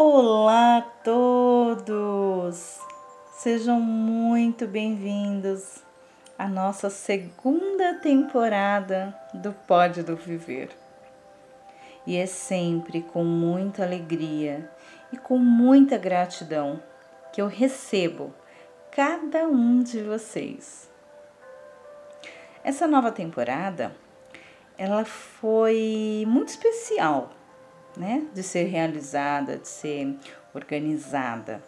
Olá a todos! Sejam muito bem-vindos à nossa segunda temporada do Pode do Viver. E é sempre com muita alegria e com muita gratidão que eu recebo cada um de vocês. Essa nova temporada, ela foi muito especial, né, de ser realizada, de ser organizada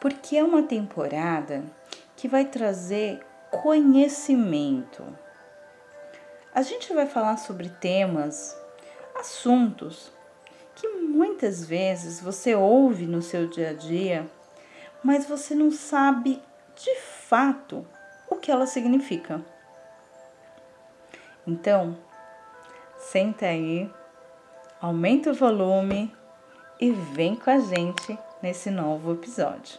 porque é uma temporada que vai trazer conhecimento. A gente vai falar sobre temas, assuntos que muitas vezes você ouve no seu dia a dia, mas você não sabe de fato o que ela significa. Então, senta aí, aumenta o volume e vem com a gente nesse novo episódio.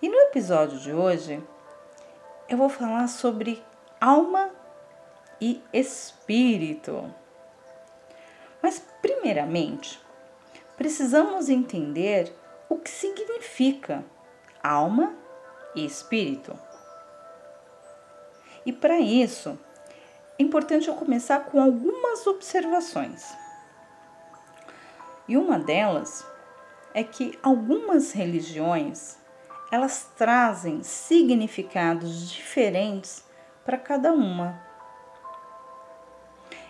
E no episódio de hoje eu vou falar sobre alma e espírito. Mas, primeiramente, precisamos entender o que significa alma e espírito. E para isso, é importante eu começar com algumas observações. E uma delas é que algumas religiões elas trazem significados diferentes para cada uma.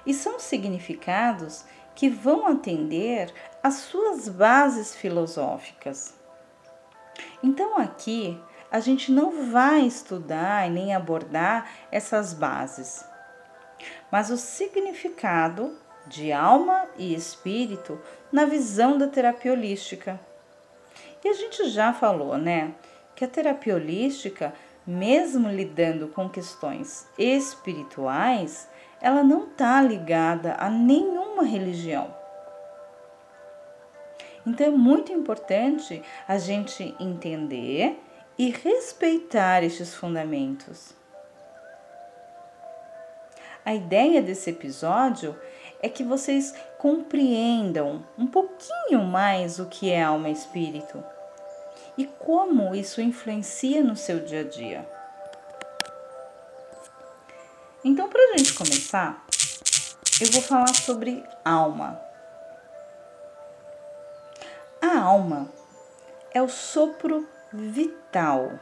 E são significados que vão atender às suas bases filosóficas. Então, aqui a gente não vai estudar e nem abordar essas bases, mas o significado de alma e espírito na visão da terapia holística. E a gente já falou, né, que a terapia holística, mesmo lidando com questões espirituais, ela não está ligada a nenhuma religião. Então é muito importante a gente entender e respeitar estes fundamentos. A ideia desse episódio é que vocês compreendam um pouquinho mais o que é alma e espírito e como isso influencia no seu dia a dia. Então, para a gente começar, eu vou falar sobre alma. A alma é o sopro vital.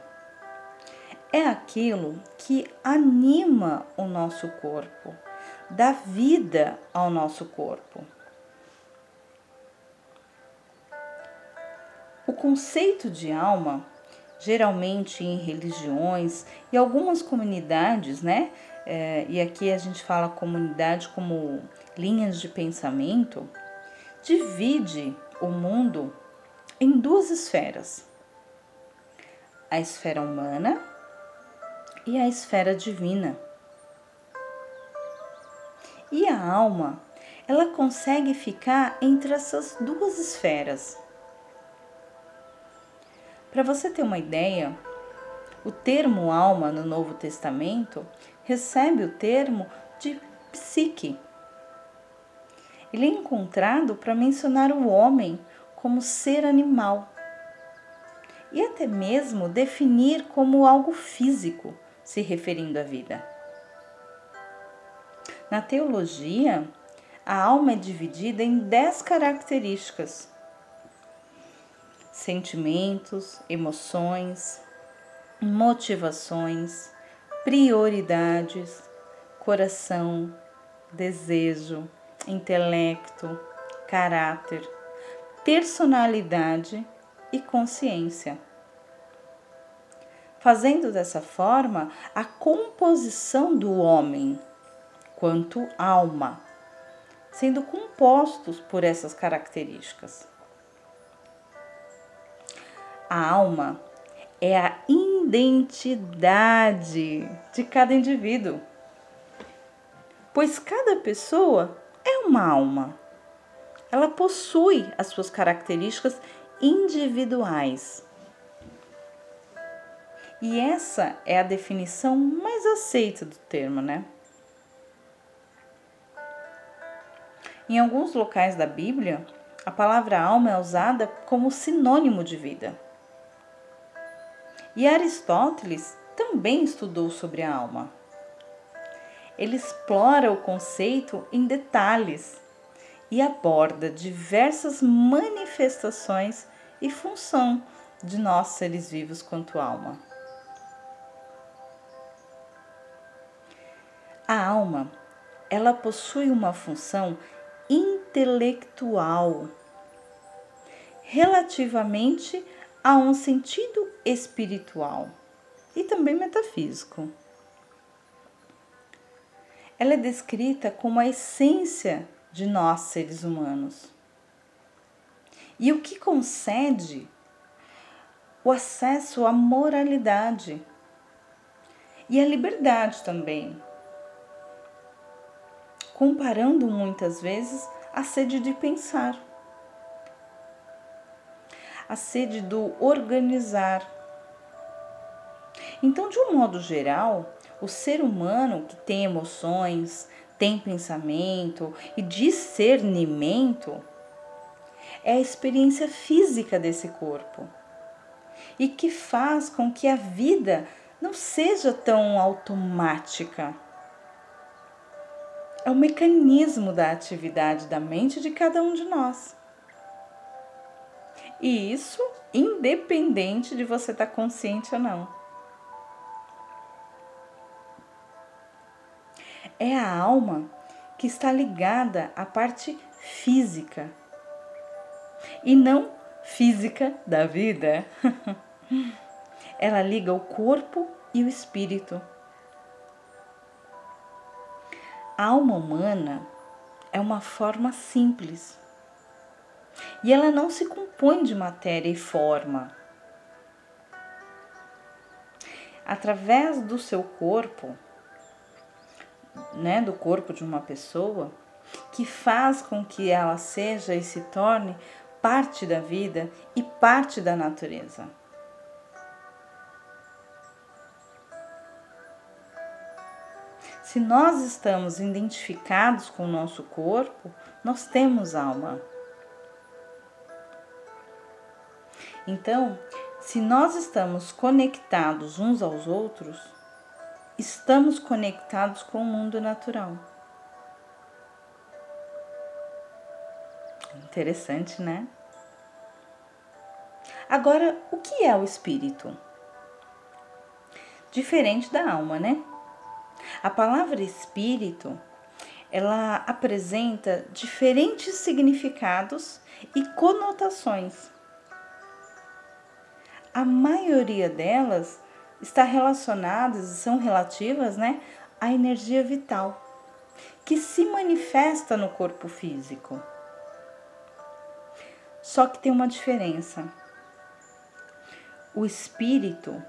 É aquilo que anima o nosso corpo, dá vida ao nosso corpo. O conceito de alma, geralmente em religiões e algumas comunidades, né? É, e aqui a gente fala comunidade como linhas de pensamento, divide o mundo em duas esferas: a esfera humana e a esfera divina. E a alma, ela consegue ficar entre essas duas esferas para você ter uma ideia, o termo alma no Novo Testamento recebe o termo de psique. Ele é encontrado para mencionar o homem como ser animal e até mesmo definir como algo físico, se referindo à vida. Na teologia, a alma é dividida em dez características sentimentos, emoções, motivações, prioridades, coração, desejo, intelecto, caráter, personalidade e consciência. Fazendo dessa forma a composição do homem quanto alma, sendo compostos por essas características. A alma é a identidade de cada indivíduo, pois cada pessoa é uma alma. Ela possui as suas características individuais. E essa é a definição mais aceita do termo, né? Em alguns locais da Bíblia, A palavra alma é usada como sinônimo de vida. E Aristóteles também estudou sobre a alma. Ele explora o conceito em detalhes e aborda diversas manifestações e função de nós seres vivos quanto alma. A alma, ela possui uma função intelectual relativamente a um sentido espiritual e também metafísico. Ela é descrita como a essência de nós seres humanos. E o que concede o acesso à moralidade e à liberdade também, comparando muitas vezes a sede de pensar, a sede do organizar. Então, de um modo geral, o ser humano que tem emoções, tem pensamento e discernimento é a experiência física desse corpo e que faz com que a vida não seja tão automática. É o mecanismo da atividade da mente de cada um de nós. E isso independente de você estar consciente ou não. é a alma que está ligada à parte física e não física da vida. Ela liga o corpo e o espírito. Alma humana é uma forma simples e ela não se compõe de matéria e forma. Através do seu corpo, né, do corpo de uma pessoa que faz com que ela seja e se torne parte da vida e parte da natureza. Se nós estamos identificados com o nosso corpo, nós temos alma. Então, se nós estamos conectados uns aos outros, estamos conectados com o mundo natural. Interessante, né? Agora, o que é o espírito? Diferente da alma, né? A palavra espírito, ela apresenta diferentes significados e conotações. A maioria delas está relacionadas e são relativas né, à energia vital, que se manifesta no corpo físico. Só que tem uma diferença. O espírito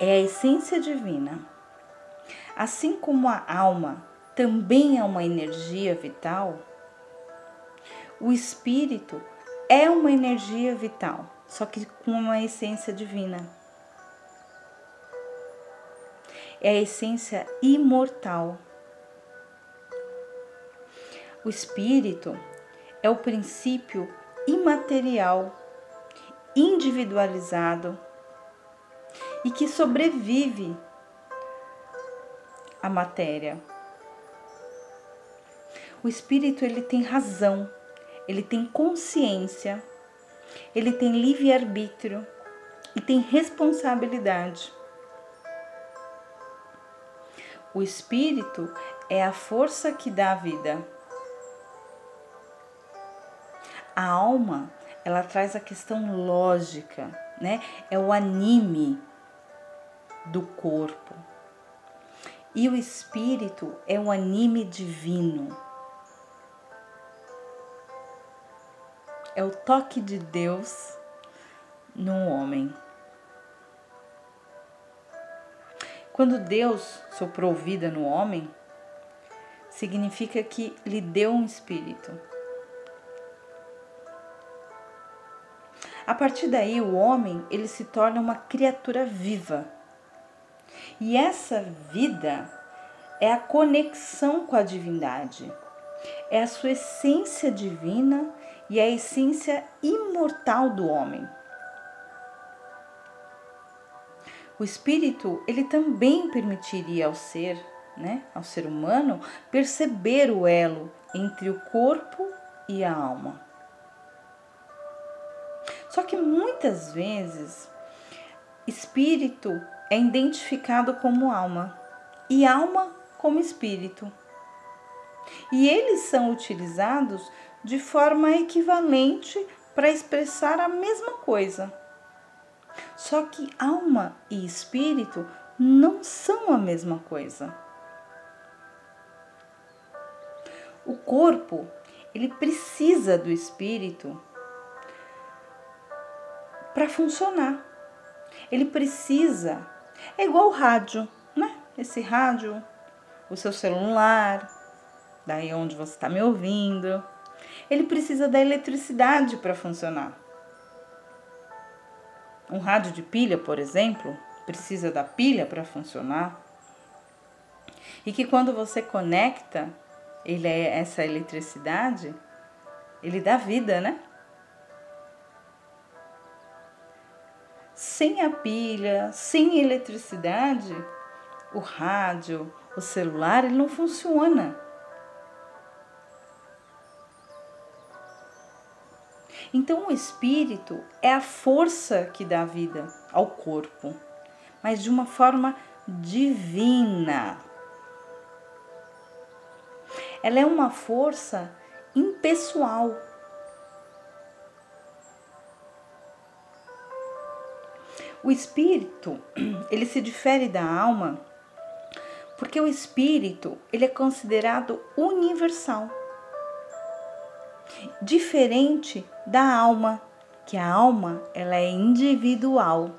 é a essência divina. Assim como a alma também é uma energia vital, o espírito é uma energia vital, só que com uma essência divina é a essência imortal. O espírito é o princípio imaterial, individualizado e que sobrevive à matéria. O espírito ele tem razão, ele tem consciência, ele tem livre-arbítrio e tem responsabilidade. O espírito é a força que dá a vida. A alma, ela traz a questão lógica, né? É o anime do corpo. E o espírito é o anime divino. É o toque de Deus no homem. Quando Deus soprou vida no homem, significa que lhe deu um espírito. A partir daí, o homem ele se torna uma criatura viva. E essa vida é a conexão com a divindade, é a sua essência divina e a essência imortal do homem. O espírito, ele também permitiria ao ser, né, ao ser humano, perceber o elo entre o corpo e a alma. Só que muitas vezes espírito é identificado como alma e alma como espírito. E eles são utilizados de forma equivalente para expressar a mesma coisa. Só que alma e espírito não são a mesma coisa. O corpo, ele precisa do espírito para funcionar. Ele precisa, é igual o rádio, né? Esse rádio, o seu celular, daí onde você está me ouvindo, ele precisa da eletricidade para funcionar. Um rádio de pilha, por exemplo, precisa da pilha para funcionar. E que quando você conecta ele é essa eletricidade, ele dá vida, né? Sem a pilha, sem eletricidade, o rádio, o celular, ele não funciona. Então, o espírito é a força que dá vida ao corpo, mas de uma forma divina. Ela é uma força impessoal. O espírito, ele se difere da alma porque o espírito, ele é considerado universal. Diferente da alma, que a alma, ela é individual.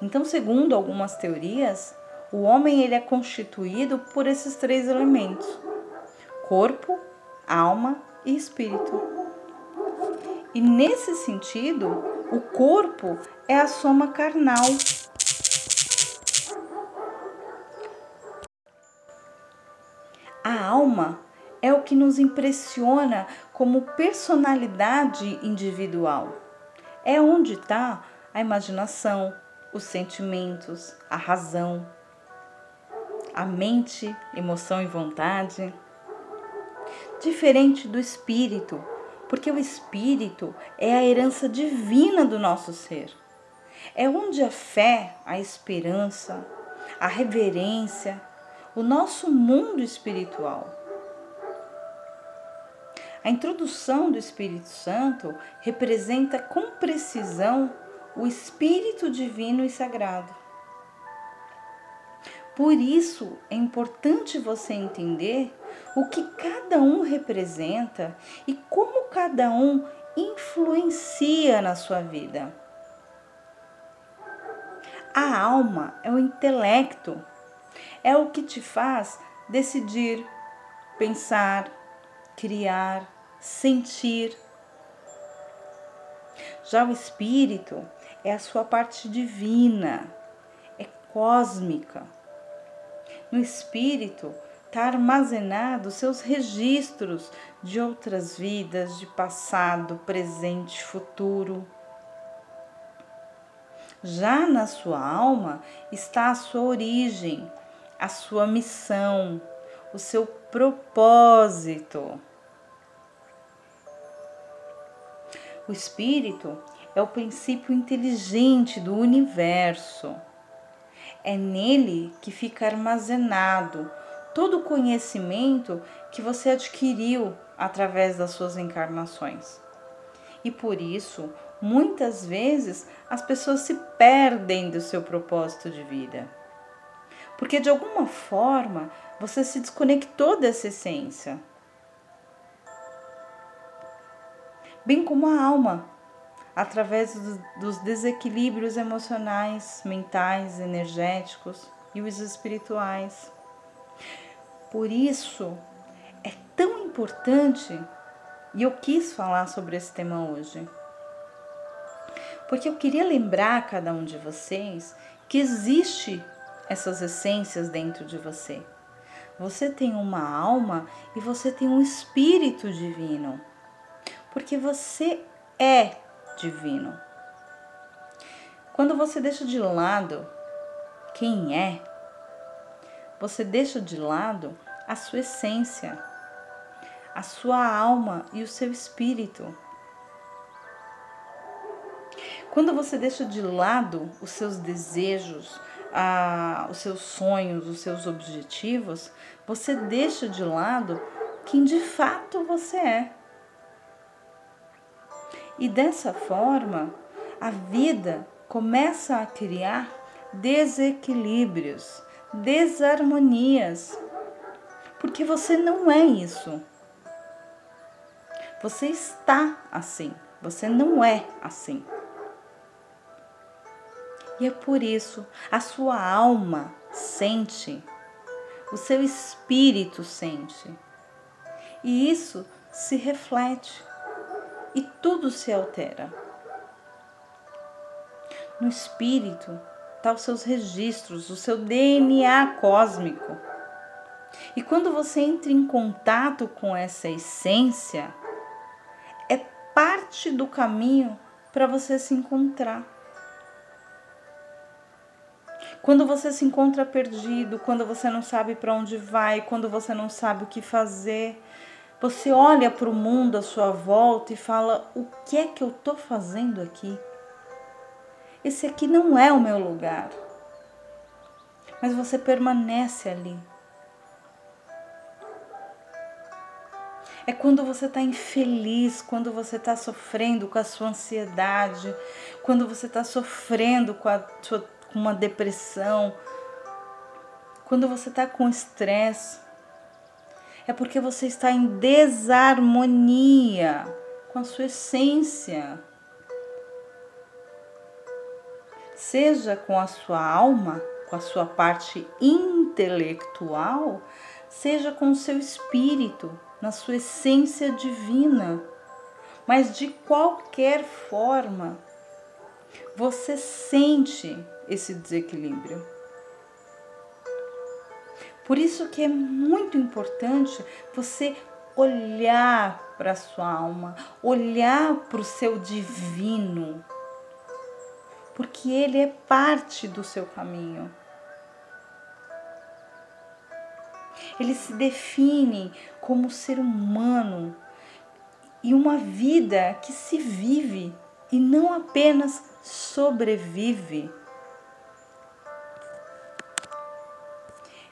Então, segundo algumas teorias, o homem ele é constituído por esses três elementos: corpo, alma e espírito. E nesse sentido, o corpo é a soma carnal. A alma é o que nos impressiona como personalidade individual. É onde está a imaginação, os sentimentos, a razão, a mente, emoção e vontade. Diferente do espírito, porque o espírito é a herança divina do nosso ser. É onde a fé, a esperança, a reverência, o nosso mundo espiritual. A introdução do Espírito Santo representa com precisão o Espírito Divino e Sagrado. Por isso é importante você entender o que cada um representa e como cada um influencia na sua vida. A alma é o intelecto, é o que te faz decidir, pensar, criar, sentir. Já o espírito é a sua parte divina, é cósmica no espírito está armazenado seus registros de outras vidas, de passado, presente, futuro. Já na sua alma está a sua origem, a sua missão, o seu propósito. O espírito é o princípio inteligente do universo é nele que fica armazenado todo o conhecimento que você adquiriu através das suas encarnações. E por isso, muitas vezes, as pessoas se perdem do seu propósito de vida. Porque de alguma forma você se desconectou dessa essência. Bem como a alma através dos desequilíbrios emocionais, mentais, energéticos e os espirituais. Por isso é tão importante e eu quis falar sobre esse tema hoje. Porque eu queria lembrar a cada um de vocês que existe essas essências dentro de você. Você tem uma alma e você tem um espírito divino. Porque você é divino. Quando você deixa de lado quem é, você deixa de lado a sua essência, a sua alma e o seu espírito. Quando você deixa de lado os seus desejos, a, os seus sonhos, os seus objetivos, você deixa de lado quem de fato você é. E dessa forma, a vida começa a criar desequilíbrios, desarmonias, porque você não é isso. Você está assim, você não é assim. E é por isso a sua alma sente, o seu espírito sente. E isso se reflete e tudo se altera. No espírito está os seus registros, o seu DNA cósmico. E quando você entra em contato com essa essência, é parte do caminho para você se encontrar. Quando você se encontra perdido, quando você não sabe para onde vai, quando você não sabe o que fazer, você olha para o mundo à sua volta e fala: o que é que eu estou fazendo aqui? Esse aqui não é o meu lugar. Mas você permanece ali. É quando você está infeliz, quando você está sofrendo com a sua ansiedade, quando você está sofrendo com a sua com uma depressão, quando você está com estresse, é porque você está em desarmonia com a sua essência. Seja com a sua alma, com a sua parte intelectual, seja com o seu espírito, na sua essência divina. Mas de qualquer forma, você sente esse desequilíbrio. Por isso que é muito importante você olhar para a sua alma, olhar para o seu divino, porque ele é parte do seu caminho. Ele se define como ser humano e uma vida que se vive e não apenas sobrevive.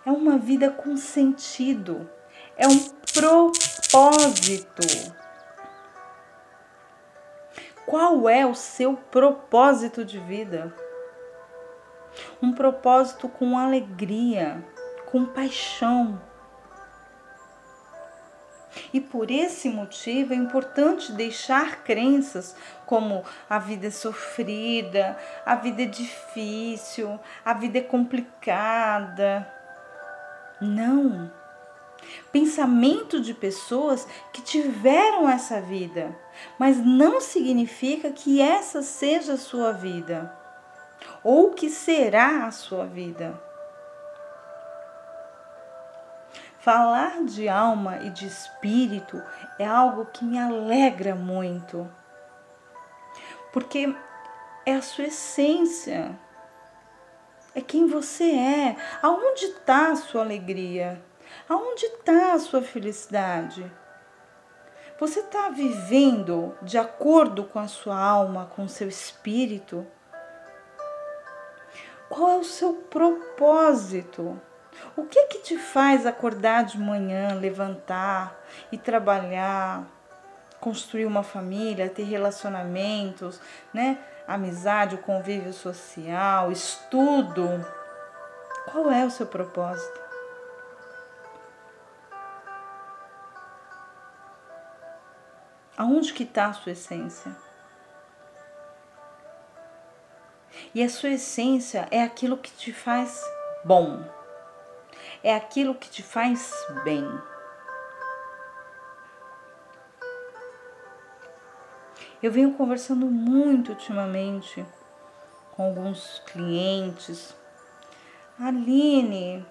é uma vida com sentido, é um propósito. Qual é o seu propósito de vida? Um propósito com alegria, com paixão. E por esse motivo é importante deixar crenças como a vida é sofrida, a vida é difícil, a vida é complicada não. Pensamento de pessoas que tiveram essa vida, mas não significa que essa seja a sua vida ou que será a sua vida. Falar de alma e de espírito é algo que me alegra muito, porque é a sua essência é quem você é. Aonde está a sua alegria? Aonde está a sua felicidade? Você está vivendo de acordo com a sua alma, com o seu espírito? Qual é o seu propósito? O que que te faz acordar de manhã, levantar e trabalhar, construir uma família, ter relacionamentos, né? amizade, convívio social, estudo. Qual é o seu propósito? Aonde que está a sua essência? E a sua essência é aquilo que te faz bom. É aquilo que te faz bem. Eu venho conversando muito ultimamente com alguns clientes. Aline,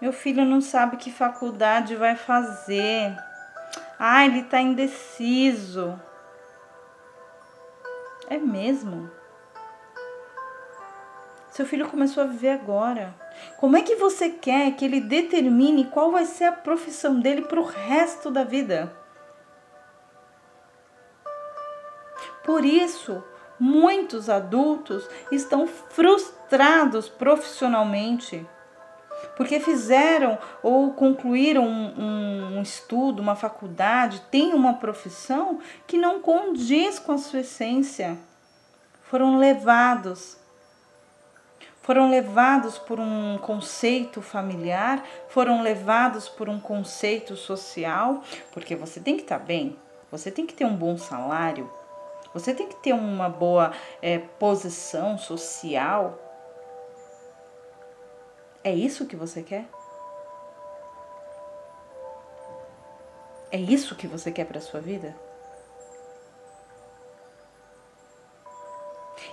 Meu filho não sabe que faculdade vai fazer. Ah, ele está indeciso. É mesmo? Seu filho começou a viver agora. Como é que você quer que ele determine qual vai ser a profissão dele para o resto da vida? Por isso, muitos adultos estão frustrados profissionalmente porque fizeram ou concluíram um, um, estudo, uma faculdade, têm uma profissão que não condiz com a sua essência. Foram levados. Foram levados por um conceito familiar, foram levados por um conceito social, porque você tem que estar bem, você tem que ter um bom salário, você tem que ter uma boa é, posição social, é isso que você quer? É isso que você quer para sua vida?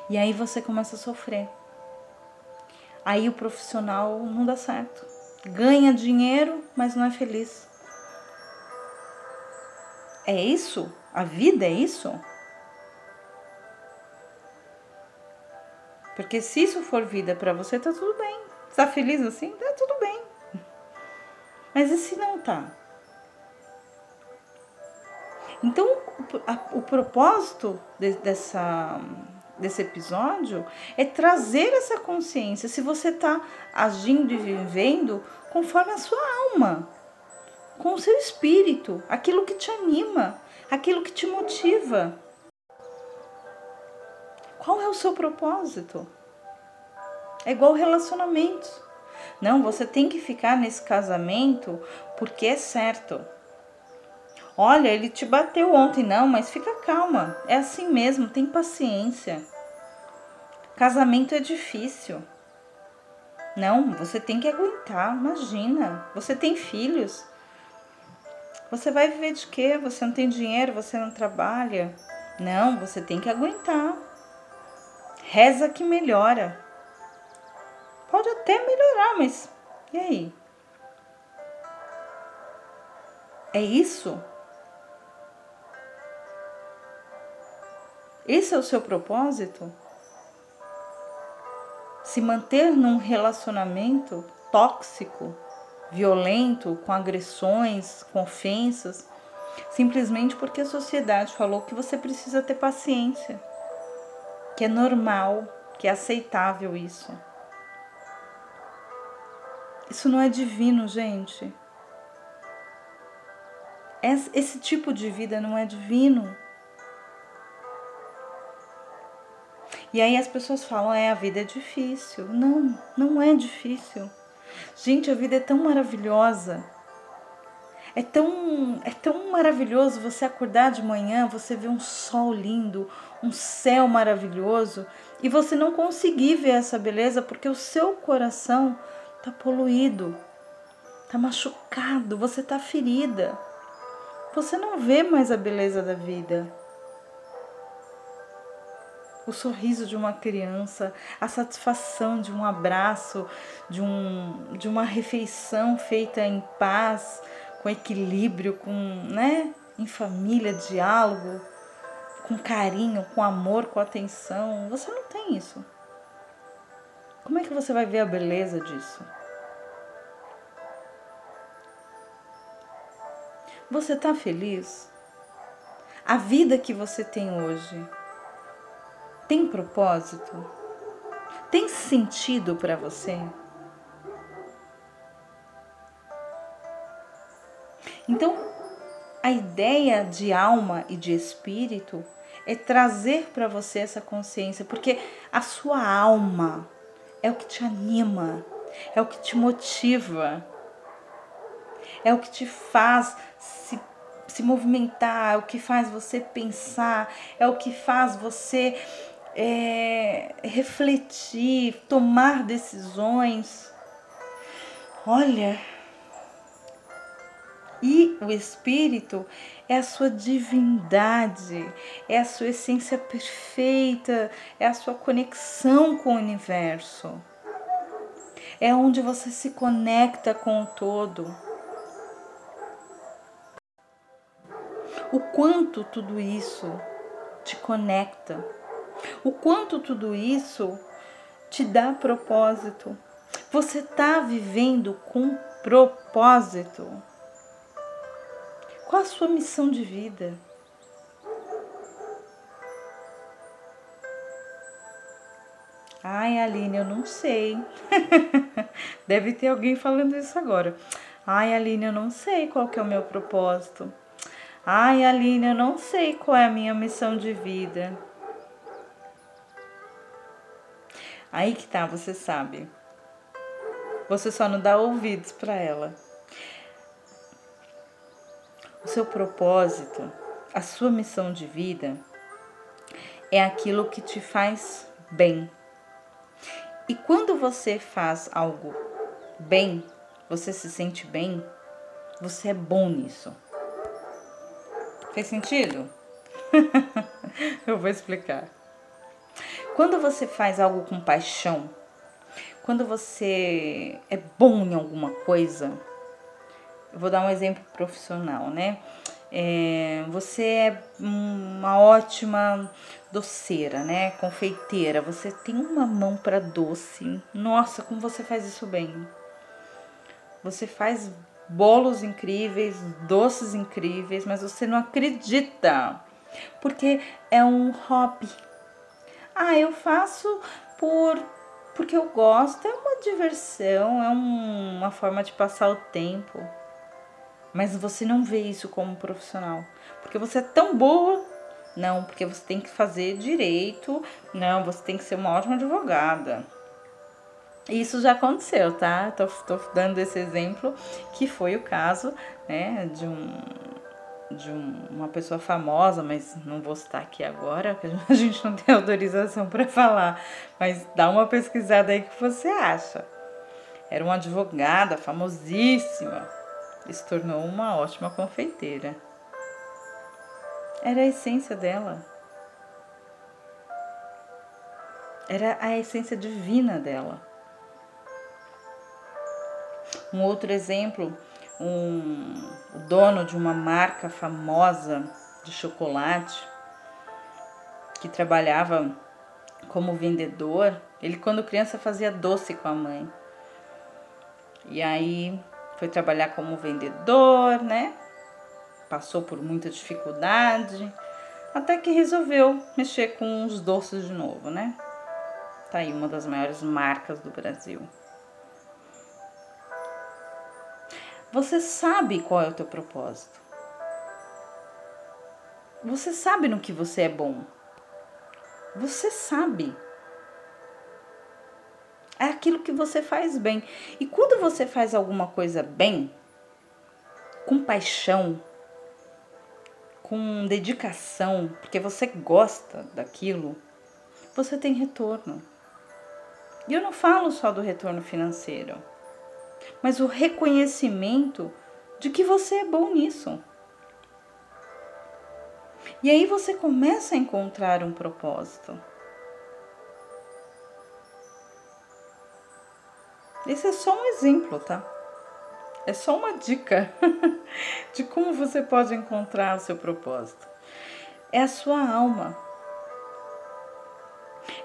E aí você começa a sofrer. Aí o profissional não dá certo. Ganha dinheiro, mas não é feliz. É isso? A vida é isso? Porque se isso for vida para você, tá tudo bem. Está feliz assim? Tá tudo bem. Mas e se não tá? Então, o, propósito de, dessa, desse episódio é trazer essa consciência. Se você está agindo e vivendo conforme a sua alma, com o seu espírito, aquilo que te anima, aquilo que te motiva. Qual é o seu propósito? É igual relacionamentos. Não, você tem que ficar nesse casamento porque é certo. Olha, ele te bateu ontem, não, mas fica calma. É assim mesmo, tem paciência. Casamento é difícil. Não, você tem que aguentar, imagina. Você tem filhos. Você vai viver de quê? Você não tem dinheiro, você não trabalha. Não, você tem que aguentar. Reza que melhora. Pode até melhorar, mas e aí? É isso? Esse é o seu propósito? Se manter num relacionamento tóxico, violento, com agressões, com ofensas, simplesmente porque a sociedade falou que você precisa ter paciência, que é normal, que é aceitável isso. Isso não é divino, gente. Esse tipo de vida não é divino. E aí as pessoas falam, é, a vida é difícil. Não, não é difícil. Gente, a vida é tão maravilhosa. É tão, é tão maravilhoso você acordar de manhã, você ver um sol lindo, um céu maravilhoso, e você não conseguir ver essa beleza porque o seu coração tá poluído, tá machucado, você tá ferida. Você não vê mais a beleza da vida. O sorriso de uma criança, a satisfação de um abraço, de, um, de uma refeição feita em paz, com equilíbrio, com, né, em família, diálogo, com carinho, com amor, com atenção. Você não tem isso. Como é que você vai ver a beleza disso? Você está feliz? A vida que você tem hoje tem propósito? Tem sentido para você? Então, a ideia de alma e de espírito é trazer para você essa consciência, porque a sua alma é o que te anima, é o que te motiva, é o que te faz se, se movimentar, é o que faz você pensar, é o que faz você é, refletir, tomar decisões. Olha, e o Espírito é a sua divindade, é a sua essência perfeita, é a sua conexão com o universo. É onde você se conecta com o todo. O quanto tudo isso te conecta. O quanto tudo isso te dá propósito. Você está vivendo com propósito. Qual a sua missão de vida? Ai, Aline, eu não sei. Deve ter alguém falando isso agora. Ai, Aline, eu não sei qual que é o meu propósito. Ai, Aline, eu não sei qual é a minha missão de vida. Aí que tá, você sabe. Você só não dá ouvidos para ela. O seu propósito, a sua missão de vida é aquilo que te faz bem. E quando você faz algo bem, você se sente bem, você é bom nisso. Fez sentido? Eu vou explicar. Quando você faz algo com paixão, quando você é bom em alguma coisa, eu vou dar um exemplo profissional, né? É, você é uma ótima doceira, né? Confeiteira, você tem uma mão para doce. Nossa, como você faz isso bem. Você faz bolos incríveis, doces incríveis, mas você não acredita. Porque é um hobby. Ah, eu faço por porque eu gosto, é uma diversão, é um, uma forma de passar o tempo. Mas você não vê isso como profissional. Porque você é tão boa. Não, porque você tem que fazer direito. Não, você tem que ser uma ótima advogada. Isso já aconteceu, tá? Tô, tô dando esse exemplo, que foi o caso, né, de um de um, uma pessoa famosa, mas não vou citar aqui agora, porque a gente não tem autorização para falar. Mas dá uma pesquisada aí que você acha. Era uma advogada famosíssima e se tornou uma ótima confeiteira. Era a essência dela. Era a essência divina dela. Um outro exemplo, um, o dono de uma marca famosa de chocolate que trabalhava como vendedor, ele quando criança fazia doce com a mãe. E aí foi trabalhar como vendedor, né? Passou por muita dificuldade, até que resolveu mexer com os doces de novo, né? Tá aí uma das maiores marcas do Brasil. Você sabe qual é o teu propósito. Você sabe no que você é bom. Você sabe é aquilo que você faz bem. E quando você faz alguma coisa bem, com paixão, com dedicação, porque você gosta daquilo, você tem retorno. E eu não falo só do retorno financeiro, mas o reconhecimento de que você é bom nisso. E aí você começa a encontrar um propósito. Esse é só um exemplo, tá? É só uma dica de como você pode encontrar o seu propósito. É a sua alma.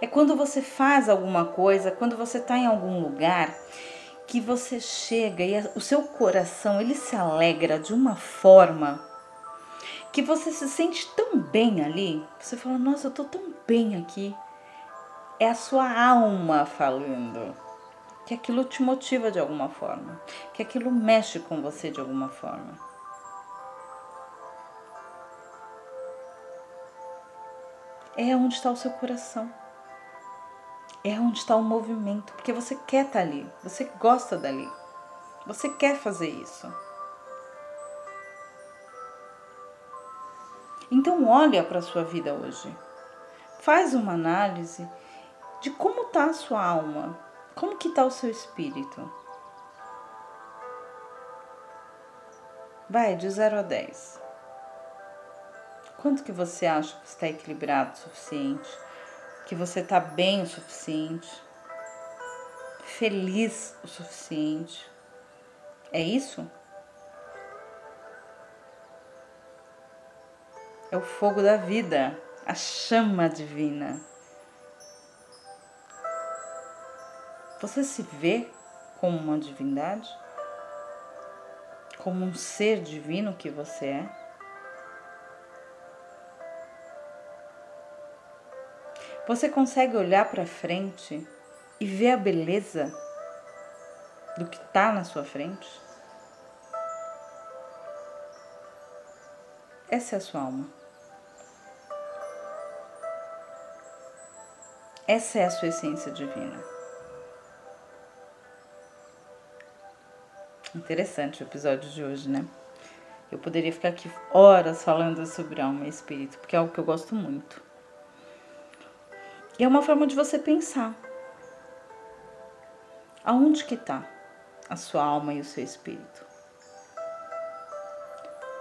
É quando você faz alguma coisa, quando você está em algum lugar, que você chega e o seu coração ele se alegra de uma forma que você se sente tão bem ali. Você fala: Nossa, eu tô tão bem aqui. É a sua alma falando que aquilo te motiva de alguma forma, que aquilo mexe com você de alguma forma. É onde está o seu coração. É onde está o movimento, porque você quer estar ali, você gosta dali, você quer fazer isso. Então olha para a sua vida hoje. Faz uma análise de como está a sua alma, como que está o seu espírito? Vai de 0 a 10. Quanto que você acha que está equilibrado o suficiente? Que você está bem o suficiente? feliz o suficiente. É isso? É o fogo da vida, a chama divina. Você se vê como uma divindade? Como um ser divino que você é? Você consegue olhar para frente e ver a beleza do que está na sua frente? Essa é a sua alma. Essa é a sua essência divina. Interessante o episódio de hoje, né? Eu poderia ficar aqui horas falando sobre alma e espírito, porque é algo que eu gosto muito. E é uma forma de você pensar. Aonde que está a sua alma e o seu espírito?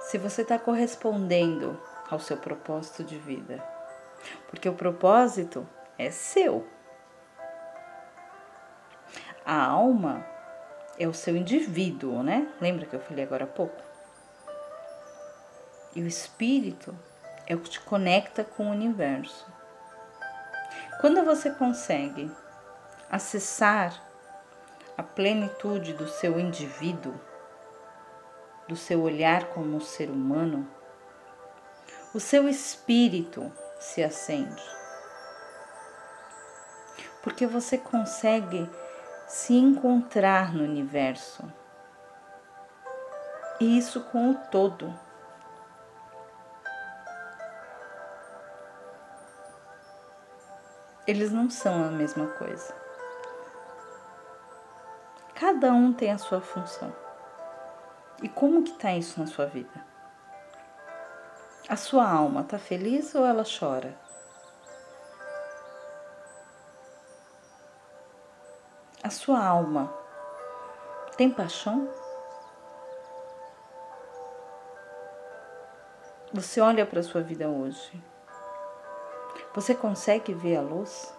Se você está correspondendo ao seu propósito de vida. Porque o propósito é seu. A alma é o seu indivíduo, né? Lembra que eu falei agora há pouco? E o espírito é o que te conecta com o universo. Quando você consegue acessar a plenitude do seu indivíduo, do seu olhar como ser humano, o seu espírito se acende. Porque você consegue se encontrar no universo. E isso com o todo. Eles não são a mesma coisa. Cada um tem a sua função. E como que tá isso na sua vida? A sua alma tá feliz ou ela chora? A sua alma tem paixão? Você olha para sua vida hoje. Você consegue ver a luz?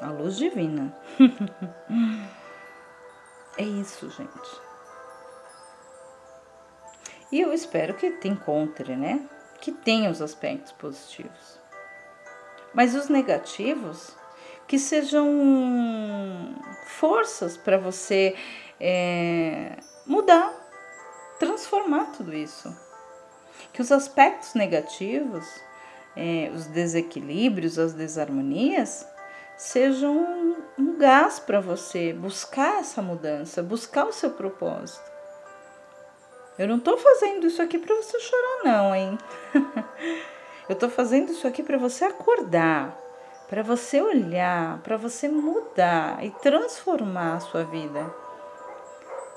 A luz divina. é isso, gente. E eu espero que te encontre, né? Que tenha os aspectos positivos. Mas os negativos, que sejam forças para você é, mudar, transformar tudo isso. Que os aspectos negativos, é, os desequilíbrios, as desarmonias, sejam um, um gás para você buscar essa mudança, buscar o seu propósito. Eu não estou fazendo isso aqui para você chorar, não, hein? Eu estou fazendo isso aqui para você acordar, para você olhar, para você mudar e transformar a sua vida.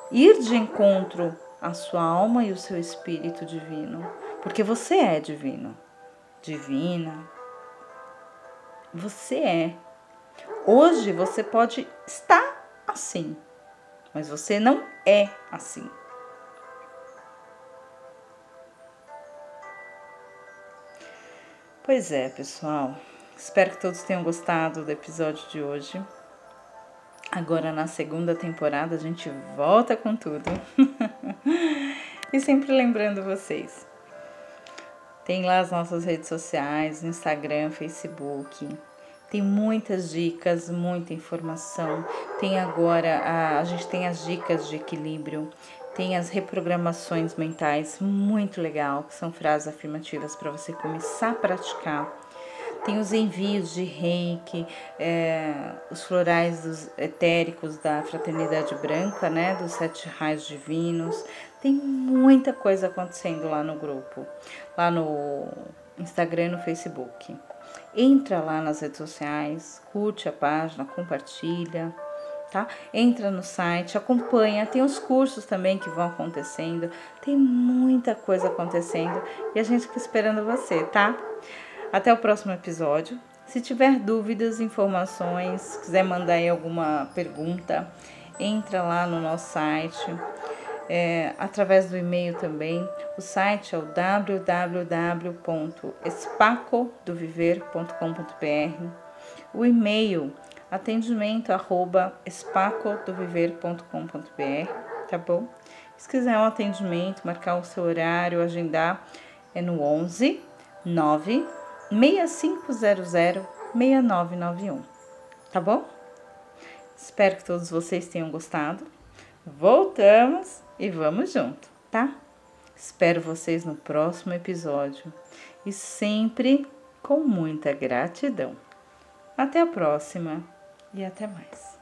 Ir de encontro à sua alma e o seu espírito divino, porque você é divino, divina. Você é. Hoje você pode estar assim, mas você não é assim. Pois é, pessoal. Espero que todos tenham gostado do episódio de hoje. Agora na segunda temporada a gente volta com tudo. e sempre lembrando vocês. Tem lá as nossas redes sociais, Instagram, Facebook. Tem muitas dicas, muita informação. Tem agora a, a gente tem as dicas de equilíbrio, tem as reprogramações mentais, muito legal, que são frases afirmativas para você começar a praticar tem os envios de reiki, é, os florais dos etéricos da Fraternidade Branca, né? Dos Sete Raios Divinos. Tem muita coisa acontecendo lá no grupo, lá no Instagram e no Facebook. Entra lá nas redes sociais, curte a página, compartilha, tá? Entra no site, acompanha, tem os cursos também que vão acontecendo, tem muita coisa acontecendo e a gente fica esperando você, tá? Até o próximo episódio. Se tiver dúvidas, informações, quiser mandar aí alguma pergunta, entra lá no nosso site, é, através do e-mail também. O site é o www.espacodoviver.com.br. O e-mail atendimento arroba tá bom? Se quiser um atendimento, marcar o seu horário, agendar, é no 11 9 6500 6991, tá bom? Espero que todos vocês tenham gostado. Voltamos e vamos junto, tá? Espero vocês no próximo episódio e sempre com muita gratidão. Até a próxima e até mais.